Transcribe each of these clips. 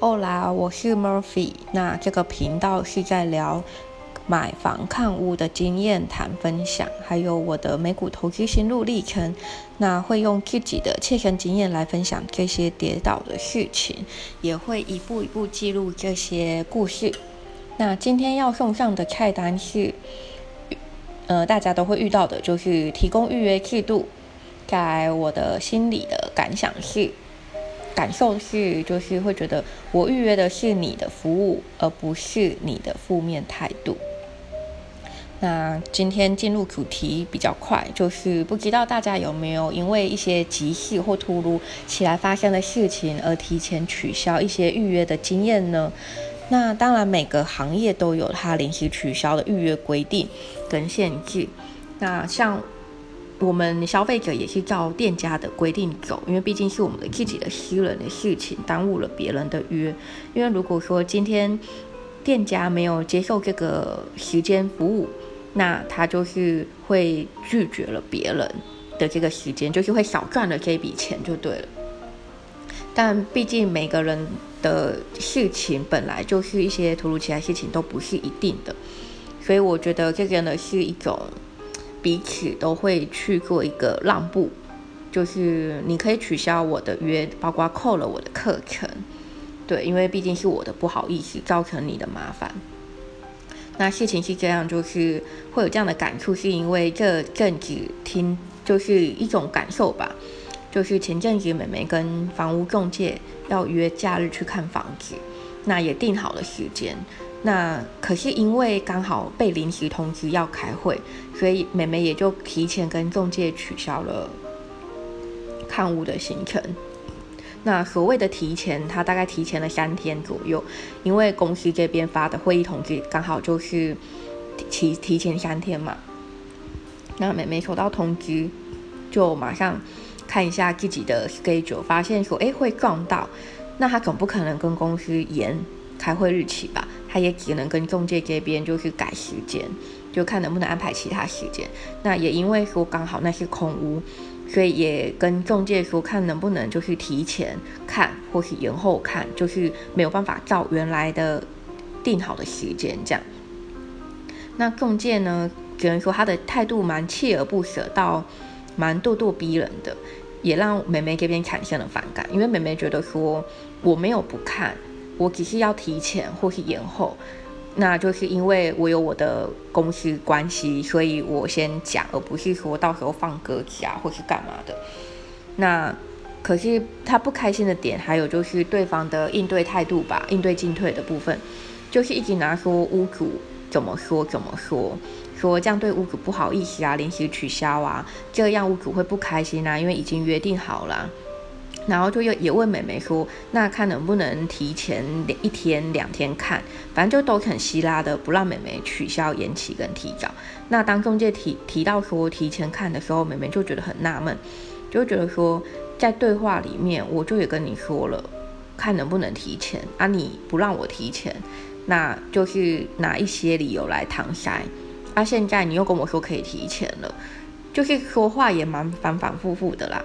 哦啦，我是 Murphy。那这个频道是在聊买房看屋的经验谈分享，还有我的美股投资心路历程。那会用自己的切身经验来分享这些跌倒的事情，也会一步一步记录这些故事。那今天要送上的菜单是，呃，大家都会遇到的，就是提供预约制度。在我的心里的感想是。感受是，就是会觉得我预约的是你的服务，而不是你的负面态度。那今天进入主题比较快，就是不知道大家有没有因为一些急事或突如其来发生的事情而提前取消一些预约的经验呢？那当然，每个行业都有它临时取消的预约规定跟限制。那像。我们消费者也是照店家的规定走，因为毕竟是我们的自己的私人的事情，耽误了别人的约。因为如果说今天店家没有接受这个时间服务，那他就是会拒绝了别人的这个时间，就是会少赚了这笔钱就对了。但毕竟每个人的事情本来就是一些突如其来事情都不是一定的，所以我觉得这个呢是一种。彼此都会去做一个让步，就是你可以取消我的约，包括扣了我的课程，对，因为毕竟是我的不好意思造成你的麻烦。那事情是这样，就是会有这样的感触，是因为这阵子听就是一种感受吧，就是前阵子美眉跟房屋中介要约假日去看房子，那也定好了时间。那可是因为刚好被临时通知要开会，所以美美也就提前跟中介取消了看屋的行程。那所谓的提前，他大概提前了三天左右，因为公司这边发的会议通知刚好就是提提前三天嘛。那美美收到通知，就马上看一下自己的 schedule，发现说，哎，会撞到，那他总不可能跟公司延开会日期吧？他也只能跟中介这边就是改时间，就看能不能安排其他时间。那也因为说刚好那是空屋，所以也跟中介说看能不能就是提前看或是延后看，就是没有办法照原来的定好的时间这样。那中介呢，只能说他的态度蛮锲而不舍，到蛮咄咄逼人的，也让美眉这边产生了反感，因为美眉觉得说我没有不看。我只是要提前或是延后，那就是因为我有我的公司关系，所以我先讲，而不是说到时候放鸽子啊或是干嘛的。那可是他不开心的点，还有就是对方的应对态度吧，应对进退的部分，就是一直拿说屋主怎么说怎么说，说这样对屋主不好意思啊，临时取消啊，这样屋主会不开心啊，因为已经约定好了。然后就又也问美眉说，那看能不能提前一天两天看，反正就都很希拉的，不让美眉取消延期跟提早。那当中介提提到说提前看的时候，美眉就觉得很纳闷，就觉得说在对话里面我就也跟你说了，看能不能提前啊，你不让我提前，那就是拿一些理由来搪塞。啊，现在你又跟我说可以提前了，就是说话也蛮反反复复的啦。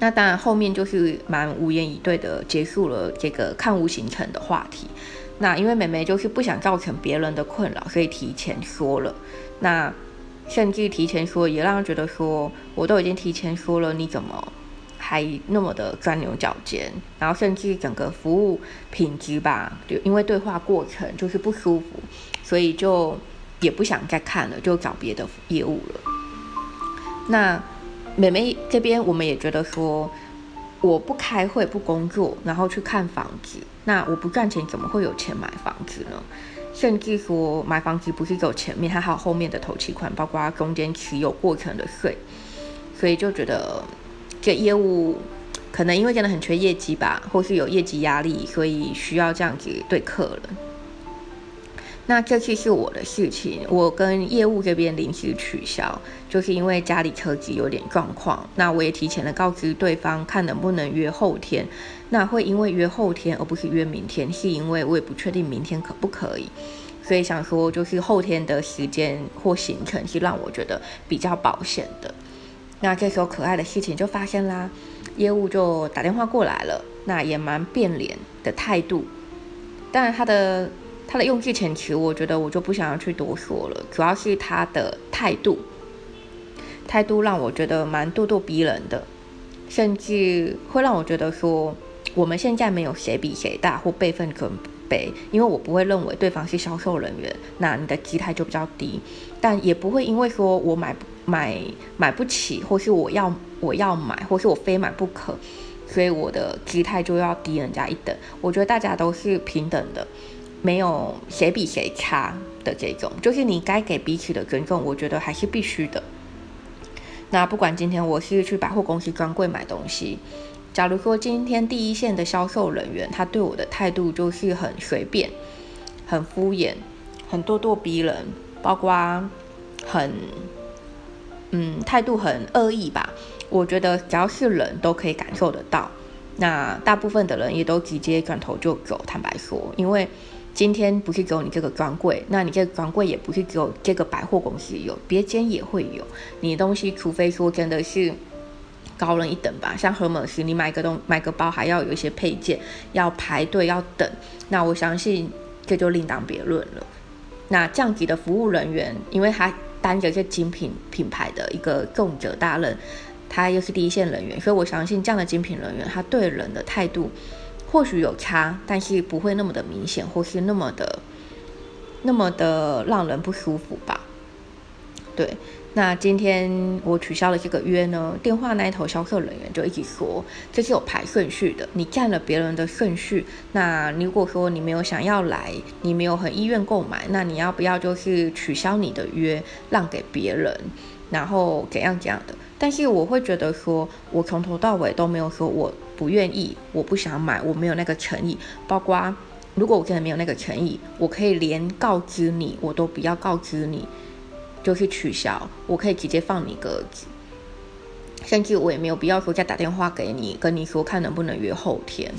那当然，后面就是蛮无言以对的结束了这个看屋行程的话题。那因为美眉就是不想造成别人的困扰，所以提前说了。那甚至提前说，也让人觉得说，我都已经提前说了，你怎么还那么的钻牛角尖？然后甚至整个服务品质吧，就因为对话过程就是不舒服，所以就也不想再看了，就找别的业务了。那。美美这边，我们也觉得说，我不开会不工作，然后去看房子，那我不赚钱，怎么会有钱买房子呢？甚至说买房子不是只有前面，它还有后面的头期款，包括中间持有过程的税，所以就觉得这业务可能因为真的很缺业绩吧，或是有业绩压力，所以需要这样子对客人。那这次是我的事情，我跟业务这边临时取消，就是因为家里车子有点状况。那我也提前的告知对方，看能不能约后天。那会因为约后天而不是约明天，是因为我也不确定明天可不可以，所以想说就是后天的时间或行程是让我觉得比较保险的。那这时候可爱的事情就发生啦，业务就打电话过来了。那也蛮变脸的态度。但，他的他的用字遣词，我觉得我就不想要去多说了，主要是他的态度，态度让我觉得蛮咄咄逼人的，甚至会让我觉得说，我们现在没有谁比谁大或辈分更。杯，因为我不会认为对方是销售人员，那你的姿态就比较低，但也不会因为说我买买买不起，或是我要我要买，或是我非买不可，所以我的姿态就要低人家一等。我觉得大家都是平等的，没有谁比谁差的这种，就是你该给彼此的尊重，我觉得还是必须的。那不管今天我是去百货公司专柜买东西。假如说今天第一线的销售人员，他对我的态度就是很随便、很敷衍、很咄咄逼人，包括很嗯态度很恶意吧。我觉得只要是人都可以感受得到。那大部分的人也都直接转头就走。坦白说，因为今天不是只有你这个专柜，那你这个专柜也不是只有这个百货公司有，别间也会有。你的东西，除非说真的是。高人一等吧，像何某斯，你买个东买个包还要有一些配件，要排队要等，那我相信这就另当别论了。那这样子的服务人员，因为他担着这精品品牌的一个重责大任，他又是第一线人员，所以我相信这样的精品人员，他对人的态度或许有差，但是不会那么的明显，或是那么的那么的让人不舒服吧？对。那今天我取消了这个约呢，电话那一头销售人员就一直说这是有排顺序的，你占了别人的顺序。那如果说你没有想要来，你没有很意愿购买，那你要不要就是取消你的约，让给别人，然后怎样怎样的？但是我会觉得说，我从头到尾都没有说我不愿意，我不想买，我没有那个诚意。包括如果我真的没有那个诚意，我可以连告知你，我都不要告知你。就是取消，我可以直接放你鸽子，甚至我也没有必要说再打电话给你，跟你说看能不能约后天。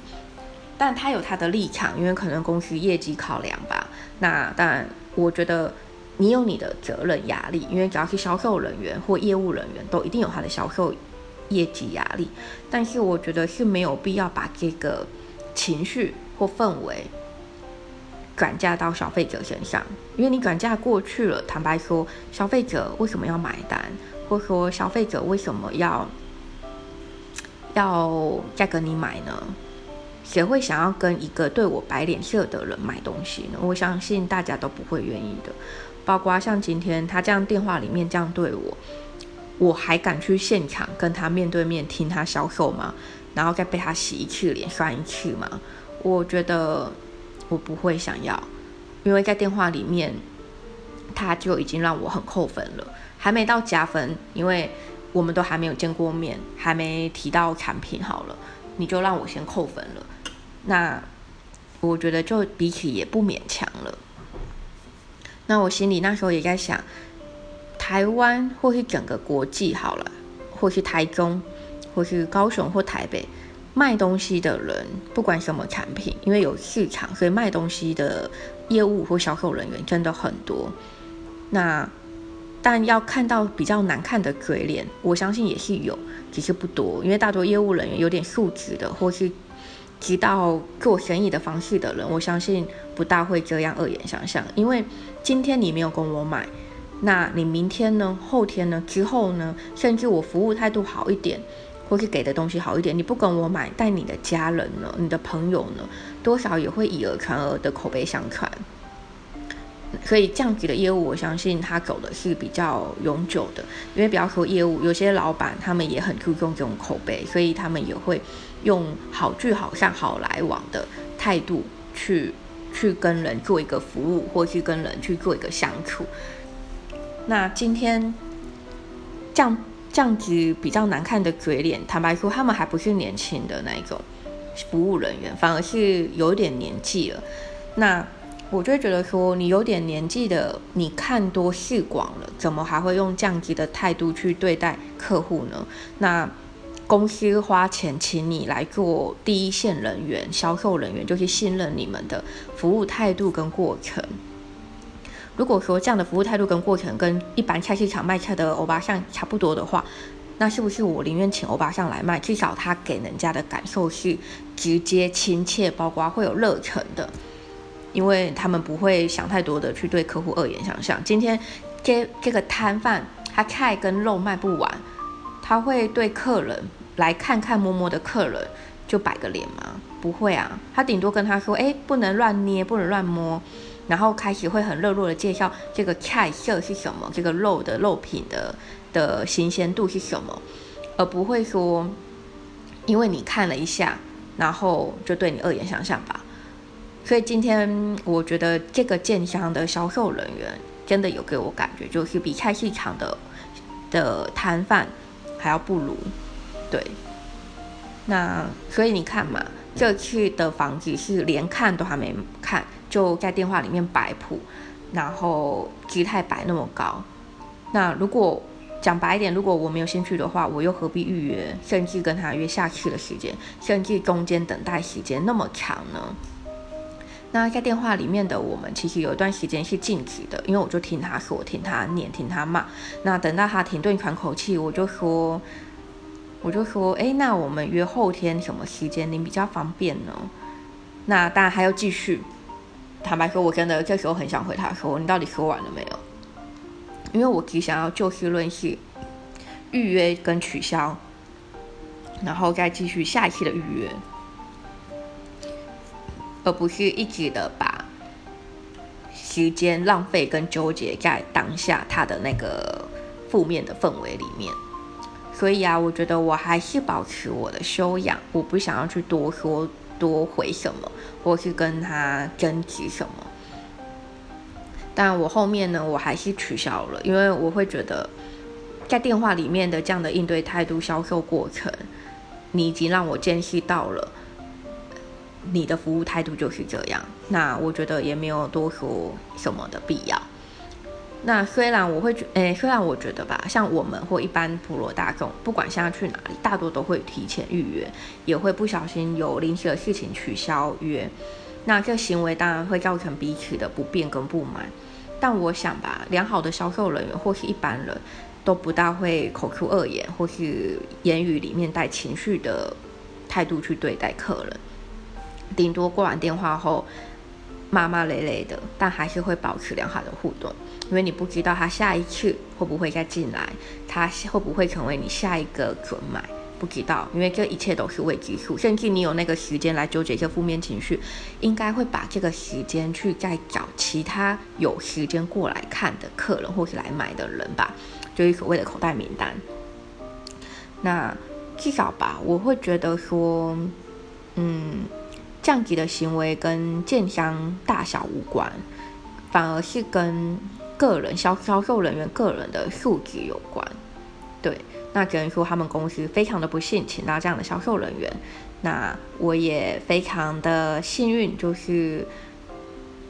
但他有他的立场，因为可能公司业绩考量吧。那当然，我觉得你有你的责任压力，因为只要是销售人员或业务人员，都一定有他的销售业绩压力。但是我觉得是没有必要把这个情绪或氛围。转嫁到消费者身上，因为你转嫁过去了。坦白说，消费者为什么要买单，或者说消费者为什么要要再跟你买呢？谁会想要跟一个对我摆脸色的人买东西呢？我相信大家都不会愿意的。包括像今天他这样电话里面这样对我，我还敢去现场跟他面对面听他销售吗？然后再被他洗一次脸算一次吗？我觉得。我不会想要，因为在电话里面，他就已经让我很扣分了，还没到加分，因为我们都还没有见过面，还没提到产品，好了，你就让我先扣分了，那我觉得就比起也不勉强了。那我心里那时候也在想，台湾或是整个国际好了，或是台中，或是高雄或台北。卖东西的人，不管什么产品，因为有市场，所以卖东西的业务或销售人员真的很多。那但要看到比较难看的嘴脸，我相信也是有，只是不多。因为大多业务人员有点素质的，或是知道做生意的方式的人，我相信不大会这样恶言相向。因为今天你没有跟我买，那你明天呢？后天呢？之后呢？甚至我服务态度好一点。或是给的东西好一点，你不跟我买，但你的家人呢？你的朋友呢？多少也会以讹传讹的口碑相传。所以这样子的业务，我相信他走的是比较永久的。因为比方说业务，有些老板他们也很注重这种口碑，所以他们也会用好聚好散、好来往的态度去去跟人做一个服务，或是跟人去做一个相处。那今天这样。这样子比较难看的嘴脸，坦白说，他们还不是年轻的那一种服务人员，反而是有点年纪了。那我就觉得说，你有点年纪的，你看多视广了，怎么还会用这样子的态度去对待客户呢？那公司花钱请你来做第一线人员、销售人员，就是信任你们的服务态度跟过程。如果说这样的服务态度跟过程跟一般菜市场卖菜的欧巴桑差不多的话，那是不是我宁愿请欧巴桑来卖？至少他给人家的感受是直接亲切，包括会有热忱的，因为他们不会想太多的去对客户恶言相向。今天这这个摊贩他菜跟肉卖不完，他会对客人来看看摸摸的客人就摆个脸吗？不会啊，他顶多跟他说，哎，不能乱捏，不能乱摸。然后开始会很热络的介绍这个菜色是什么，这个肉的肉品的的新鲜度是什么，而不会说，因为你看了一下，然后就对你恶言相向吧。所以今天我觉得这个建商的销售人员真的有给我感觉，就是比菜市场的的摊贩还要不如。对，那所以你看嘛，这次的房子是连看都还没看。就在电话里面摆谱，然后姿态摆那么高。那如果讲白一点，如果我没有兴趣的话，我又何必预约，甚至跟他约下次的时间，甚至中间等待时间那么长呢？那在电话里面的我们，其实有一段时间是静止的，因为我就听他说，听他念，听他骂。那等到他停顿喘口气，我就说，我就说，哎，那我们约后天什么时间您比较方便呢？那当然还要继续。坦白说，我真的这时候很想回他说：“你到底说完了没有？”因为我只想要就事论事，预约跟取消，然后再继续下一期的预约，而不是一直的把时间浪费跟纠结在当下他的那个负面的氛围里面。所以啊，我觉得我还是保持我的修养，我不想要去多说。多回什么，或是跟他争执什么，但我后面呢，我还是取消了，因为我会觉得，在电话里面的这样的应对态度、销售过程，你已经让我见识到了你的服务态度就是这样，那我觉得也没有多说什么的必要。那虽然我会觉，诶，虽然我觉得吧，像我们或一般普罗大众，不管现在去哪里，大多都会提前预约，也会不小心有临时的事情取消约。那这行为当然会造成彼此的不便跟不满。但我想吧，良好的销售人员或是一般人都不大会口出恶言，或是言语里面带情绪的态度去对待客人。顶多挂完电话后骂骂咧咧的，但还是会保持良好的互动。因为你不知道他下一次会不会再进来，他会不会成为你下一个准买，不知道，因为这一切都是未知数。甚至你有那个时间来纠结一些负面情绪，应该会把这个时间去再找其他有时间过来看的客人或是来买的人吧，就是所谓的口袋名单。那至少吧，我会觉得说，嗯，降级的行为跟建商大小无关，反而是跟。个人销销售人员个人的素质有关，对，那只能说他们公司非常的不幸，请到这样的销售人员。那我也非常的幸运，就是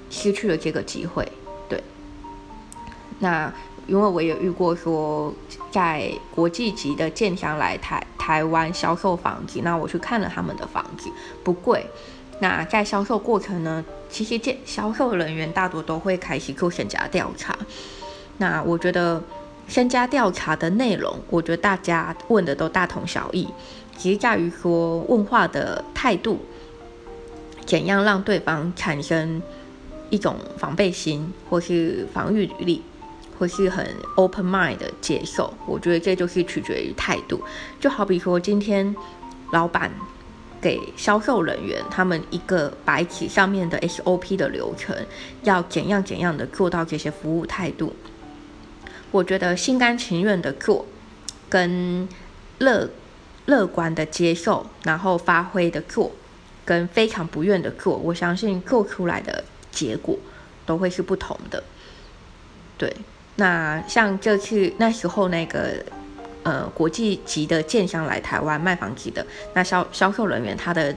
失去了这个机会，对。那因为我也遇过说，在国际级的建商来台台湾销售房子，那我去看了他们的房子，不贵。那在销售过程呢，其实这销售人员大多都会开始做身家调查。那我觉得身家调查的内容，我觉得大家问的都大同小异，只是在于说问话的态度，怎样让对方产生一种防备心，或是防御力，或是很 open mind 的接受。我觉得这就是取决于态度。就好比说今天老板。给销售人员他们一个白纸上面的 SOP 的流程，要怎样怎样的做到这些服务态度？我觉得心甘情愿的做，跟乐乐观的接受，然后发挥的做，跟非常不愿的做，我相信做出来的结果都会是不同的。对，那像这次那时候那个。呃，国际级的建商来台湾卖房子的那销销售人员，他的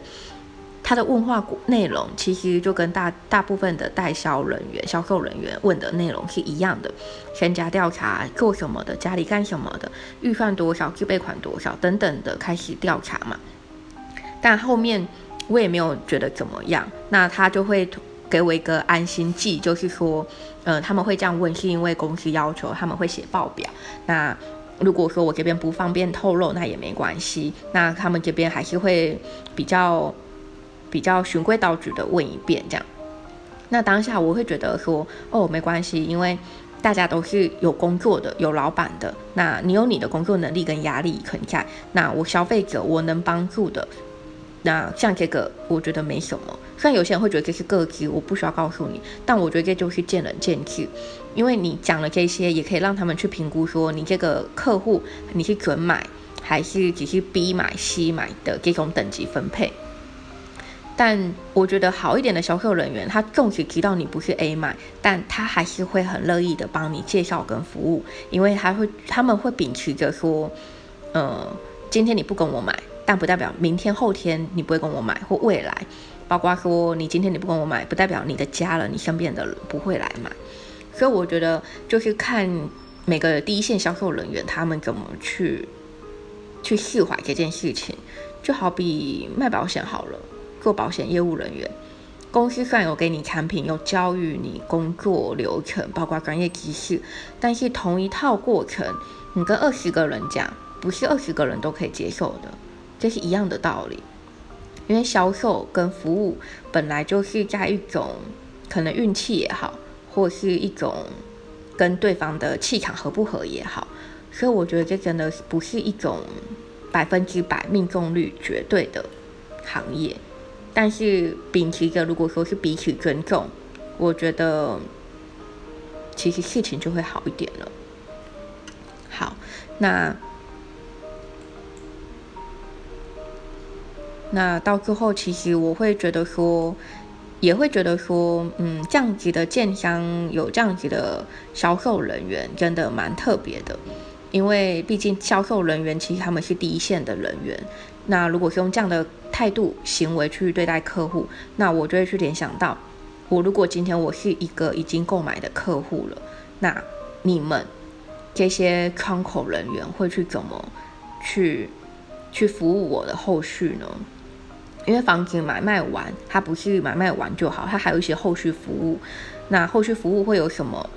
他的问话内容其实就跟大大部分的代销人员、销售人员问的内容是一样的，身家调查做什么的，家里干什么的，预算多少，自备款多少等等的开始调查嘛。但后面我也没有觉得怎么样，那他就会给我一个安心剂，就是说，呃，他们会这样问是因为公司要求他们会写报表，那。如果说我这边不方便透露，那也没关系。那他们这边还是会比较比较循规蹈矩的问一遍这样。那当下我会觉得说，哦，没关系，因为大家都是有工作的，有老板的，那你有你的工作能力跟压力存在，那我消费者我能帮助的。那像这个，我觉得没什么。虽然有些人会觉得这是个机，我不需要告诉你，但我觉得这就是见仁见智。因为你讲了这些，也可以让他们去评估说，你这个客户你是准买还是只是 B 买 C 买的这种等级分配。但我觉得好一点的销售人员，他纵使知道你不是 A 买，但他还是会很乐意的帮你介绍跟服务，因为他会他们会秉持着说，呃，今天你不跟我买。但不代表明天后天你不会跟我买，或未来，包括说你今天你不跟我买，不代表你的家人、你身边的人不会来买。所以我觉得就是看每个第一线销售人员他们怎么去去释怀这件事情。就好比卖保险好了，做保险业务人员，公司虽然有给你产品，有教育你工作流程，包括专业知识，但是同一套过程，你跟二十个人讲，不是二十个人都可以接受的。这是一样的道理，因为销售跟服务本来就是在一种可能运气也好，或是一种跟对方的气场合不合也好，所以我觉得这真的不是一种百分之百命中率绝对的行业。但是秉持着如果说是彼此尊重，我觉得其实事情就会好一点了。好，那。那到最后，其实我会觉得说，也会觉得说，嗯，这样子的建商有这样子的销售人员，真的蛮特别的。因为毕竟销售人员其实他们是第一线的人员。那如果是用这样的态度行为去对待客户，那我就会去联想到，我如果今天我是一个已经购买的客户了，那你们这些窗口人员会去怎么去去服务我的后续呢？因为房子买卖完，它不是买卖完就好，它还有一些后续服务。那后续服务会有什么？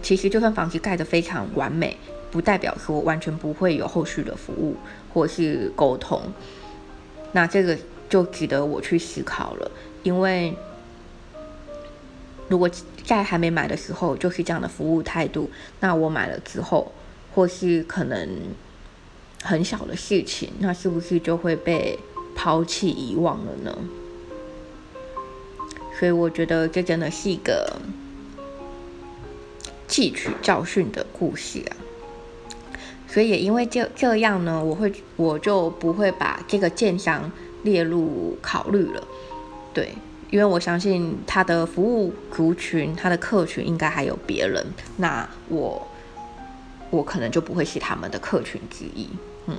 其实就算房子盖得非常完美，不代表说完全不会有后续的服务或是沟通。那这个就值得我去思考了。因为如果在还没买的时候就是这样的服务态度，那我买了之后，或是可能很小的事情，那是不是就会被？抛弃遗忘了呢，所以我觉得这真的是一个汲取教训的故事啊。所以也因为这这样呢，我会我就不会把这个建商列入考虑了。对，因为我相信他的服务族群、他的客群应该还有别人，那我我可能就不会是他们的客群之一。嗯。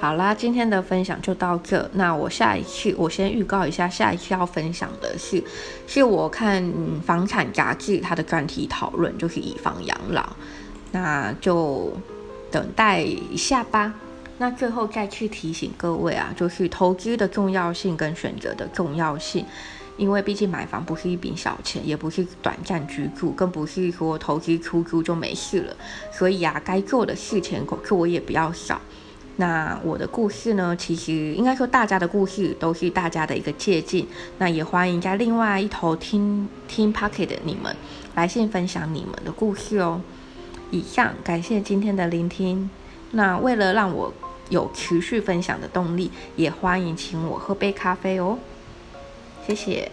好啦，今天的分享就到这。那我下一期，我先预告一下，下一期要分享的是，是我看房产杂志它的专题讨论，就是以房养老。那就等待一下吧。那最后再去提醒各位啊，就是投资的重要性跟选择的重要性，因为毕竟买房不是一笔小钱，也不是短暂居住，更不是说投资出租就没事了。所以啊，该做的事情可是我也比较少。那我的故事呢？其实应该说，大家的故事都是大家的一个借鉴。那也欢迎在另外一头听听 Pocket 的你们来信分享你们的故事哦。以上感谢今天的聆听。那为了让我有持续分享的动力，也欢迎请我喝杯咖啡哦。谢谢。